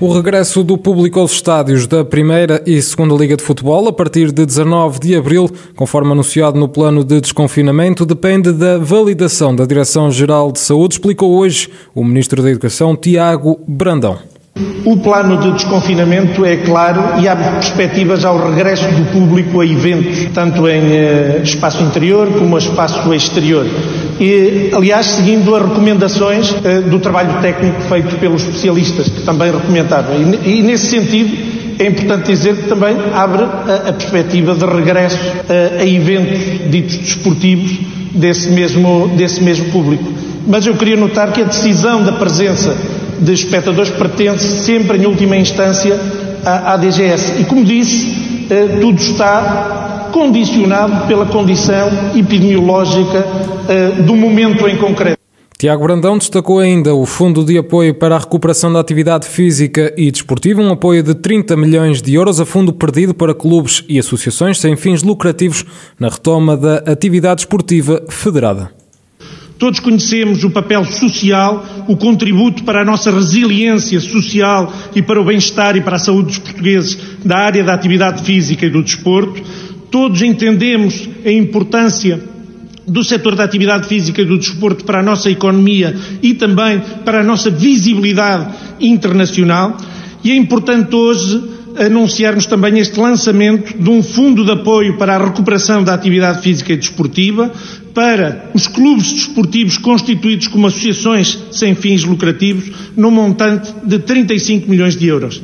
O regresso do público aos estádios da Primeira e Segunda Liga de Futebol a partir de 19 de abril, conforme anunciado no plano de desconfinamento, depende da validação da Direção-Geral de Saúde, explicou hoje o Ministro da Educação, Tiago Brandão. O plano de desconfinamento é claro e abre perspectivas ao regresso do público a eventos, tanto em eh, espaço interior como a espaço exterior. E, aliás, seguindo as recomendações eh, do trabalho técnico feito pelos especialistas, que também recomendaram. E, e nesse sentido, é importante dizer que também abre a, a perspectiva de regresso eh, a eventos ditos desportivos desse mesmo, desse mesmo público. Mas eu queria notar que a decisão da presença de espectadores pertence sempre, em última instância, à, à DGS. E, como disse, eh, tudo está condicionado pela condição epidemiológica eh, do momento em concreto. Tiago Brandão destacou ainda o Fundo de Apoio para a Recuperação da Atividade Física e Desportiva, um apoio de 30 milhões de euros a fundo perdido para clubes e associações sem fins lucrativos na retoma da atividade esportiva federada. Todos conhecemos o papel social, o contributo para a nossa resiliência social e para o bem-estar e para a saúde dos portugueses da área da atividade física e do desporto. Todos entendemos a importância do setor da atividade física e do desporto para a nossa economia e também para a nossa visibilidade internacional. E é importante hoje anunciarmos também este lançamento de um fundo de apoio para a recuperação da atividade física e desportiva, para os clubes desportivos constituídos como associações sem fins lucrativos, num montante de 35 milhões de euros.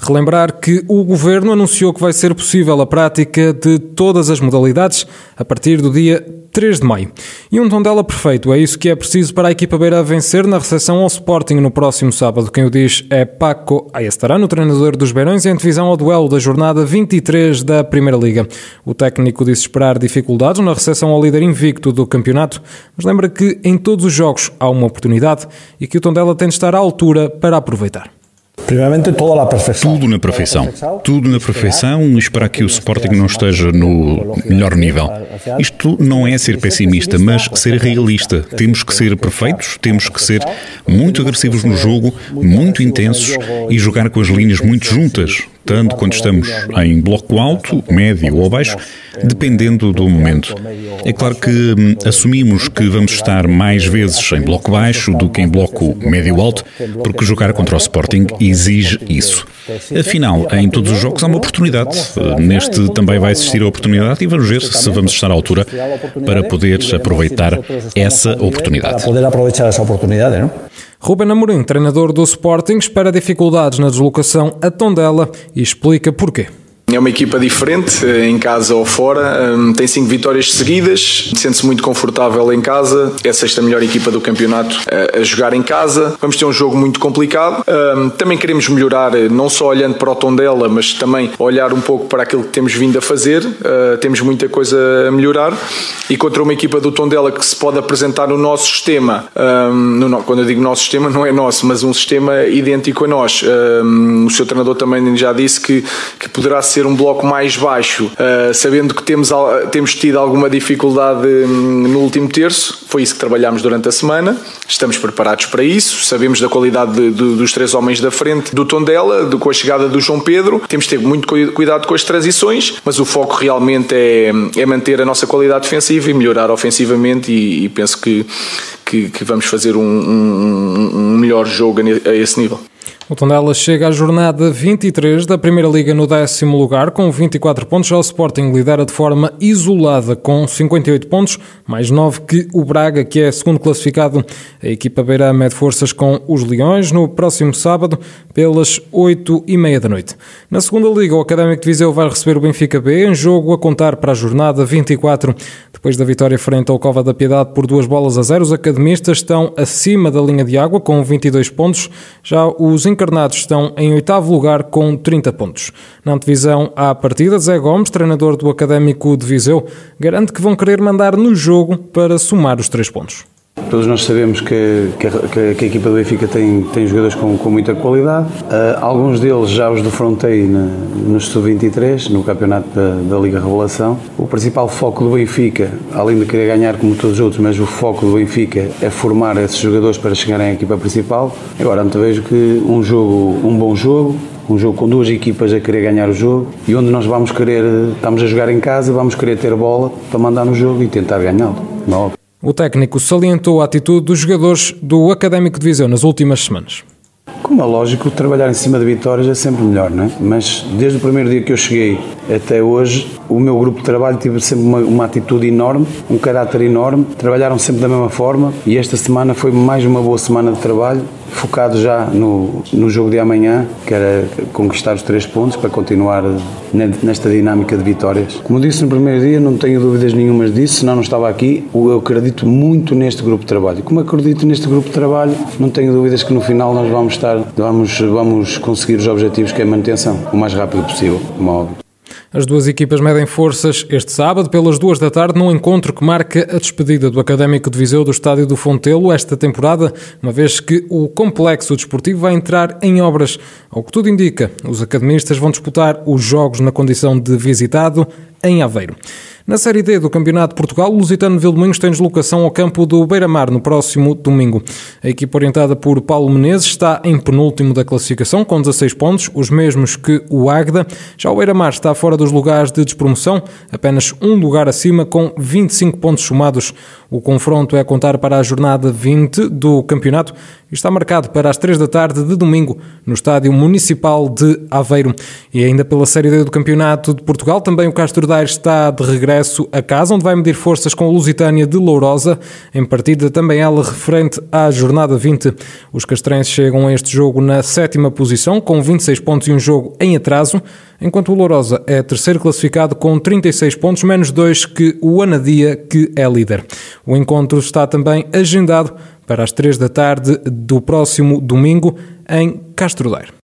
Relembrar que o Governo anunciou que vai ser possível a prática de todas as modalidades a partir do dia 3 de maio. E um Tondela perfeito, é isso que é preciso para a equipa beira vencer na recepção ao Sporting no próximo sábado. Quem o diz é Paco Ayestarano, treinador dos Beirões, em antevisão ao duelo da jornada 23 da Primeira Liga. O técnico disse esperar dificuldades na recepção ao líder invicto do campeonato, mas lembra que em todos os jogos há uma oportunidade e que o Tondela tem de estar à altura para aproveitar. Tudo na perfeição. Tudo na perfeição e esperar que o Sporting não esteja no melhor nível. Isto não é ser pessimista, mas ser realista. Temos que ser perfeitos, temos que ser muito agressivos no jogo, muito intensos e jogar com as linhas muito juntas tanto quando estamos em bloco alto, médio ou baixo, dependendo do momento. É claro que hum, assumimos que vamos estar mais vezes em bloco baixo do que em bloco médio-alto, porque jogar contra o Sporting exige isso. Afinal, em todos os jogos há uma oportunidade. Neste também vai existir a oportunidade e vamos ver se vamos estar à altura para poder aproveitar essa oportunidade. Ruben Amorim, treinador do Sporting, espera dificuldades na deslocação a Tondela e explica porquê. É uma equipa diferente, eh, em casa ou fora. Hum, tem cinco vitórias seguidas, sente-se muito confortável em casa. É a sexta melhor equipa do campeonato eh, a jogar em casa. Vamos ter um jogo muito complicado. Hum, também queremos melhorar, eh, não só olhando para o tom dela, mas também olhar um pouco para aquilo que temos vindo a fazer. Temos muita coisa a melhorar. E contra uma equipa do tom dela que se pode apresentar no nosso sistema, hum, quando eu digo nosso sistema, não é nosso, mas um sistema idêntico a nós. O seu treinador também já disse que poderá ser ser um bloco mais baixo, uh, sabendo que temos, temos tido alguma dificuldade hum, no último terço. Foi isso que trabalhámos durante a semana. Estamos preparados para isso. Sabemos da qualidade de, de, dos três homens da frente do Tondela, de, com a chegada do João Pedro. Temos de ter muito cuidado com as transições, mas o foco realmente é, é manter a nossa qualidade defensiva e melhorar ofensivamente. E, e penso que, que, que, vamos fazer um, um, um melhor jogo a esse nível. O Tondela chega à jornada 23 da Primeira Liga no décimo lugar, com 24 pontos. Já o Sporting lidera de forma isolada, com 58 pontos, mais 9 que o Braga, que é segundo classificado. A equipa beira mede forças com os Leões no próximo sábado, pelas 8 e meia da noite. Na segunda Liga, o Académico de Viseu vai receber o Benfica B, em jogo a contar para a jornada 24. Depois da vitória frente ao Cova da Piedade por duas bolas a zero, os academistas estão acima da linha de água, com 22 pontos. Já os encarnados estão em oitavo lugar com 30 pontos. Na antevisão à partida, Zé Gomes, treinador do Académico de Viseu, garante que vão querer mandar no jogo para somar os três pontos. Todos nós sabemos que, que, a, que a equipa do Benfica tem, tem jogadores com, com muita qualidade. Uh, alguns deles já os defrontei na, no Sub-23, no campeonato da, da, Liga Revelação. O principal foco do Benfica, além de querer ganhar como todos os outros, mas o foco do Benfica é formar esses jogadores para chegarem à equipa principal. Agora, não vejo que um jogo, um bom jogo, um jogo com duas equipas a querer ganhar o jogo e onde nós vamos querer, estamos a jogar em casa, vamos querer ter bola para mandar no jogo e tentar ganhá-lo. O técnico salientou a atitude dos jogadores do Académico de Viseu nas últimas semanas. Como é lógico, trabalhar em cima de vitórias é sempre melhor, não é? Mas desde o primeiro dia que eu cheguei até hoje, o meu grupo de trabalho teve sempre uma, uma, atitude enorme, um caráter enorme, trabalharam sempre da mesma forma e esta semana foi mais uma boa semana de trabalho focado já no, no jogo de amanhã, que era conquistar os três pontos para continuar nesta dinâmica de vitórias. Como disse no primeiro dia, não tenho dúvidas nenhumas disso, senão não estava aqui. Eu acredito muito neste grupo de trabalho. Como acredito neste grupo de trabalho, não tenho dúvidas que no final nós vamos estar, vamos, vamos conseguir os objetivos que é a manutenção, o mais rápido possível, como é óbvio. As duas equipas medem forças este sábado, pelas duas da tarde, num encontro que marca a despedida do Académico de Viseu do Estádio do Fontelo esta temporada, uma vez que o complexo desportivo vai entrar em obras. Ao que tudo indica, os academistas vão disputar os jogos na condição de visitado em Aveiro. Na Série D do Campeonato de Portugal, o Lusitano Vilmoinhos tem deslocação ao campo do Beira-Mar no próximo domingo. A equipa orientada por Paulo Menezes está em penúltimo da classificação com 16 pontos, os mesmos que o Águeda. Já o Beira-Mar está fora dos lugares de despromoção, apenas um lugar acima com 25 pontos somados. O confronto é contar para a jornada 20 do campeonato e está marcado para as 3 da tarde de domingo no Estádio Municipal de Aveiro. E ainda pela Série D do Campeonato de Portugal, também o Castro Daire está de regresso a casa, onde vai medir forças com a Lusitânia de Lourosa, em partida também ela referente à jornada 20. Os castrenses chegam a este jogo na sétima posição, com 26 pontos e um jogo em atraso, enquanto o Lourosa é terceiro classificado com 36 pontos, menos dois que o Anadia, que é líder. O encontro está também agendado para as 3 da tarde do próximo domingo em Castro Daire.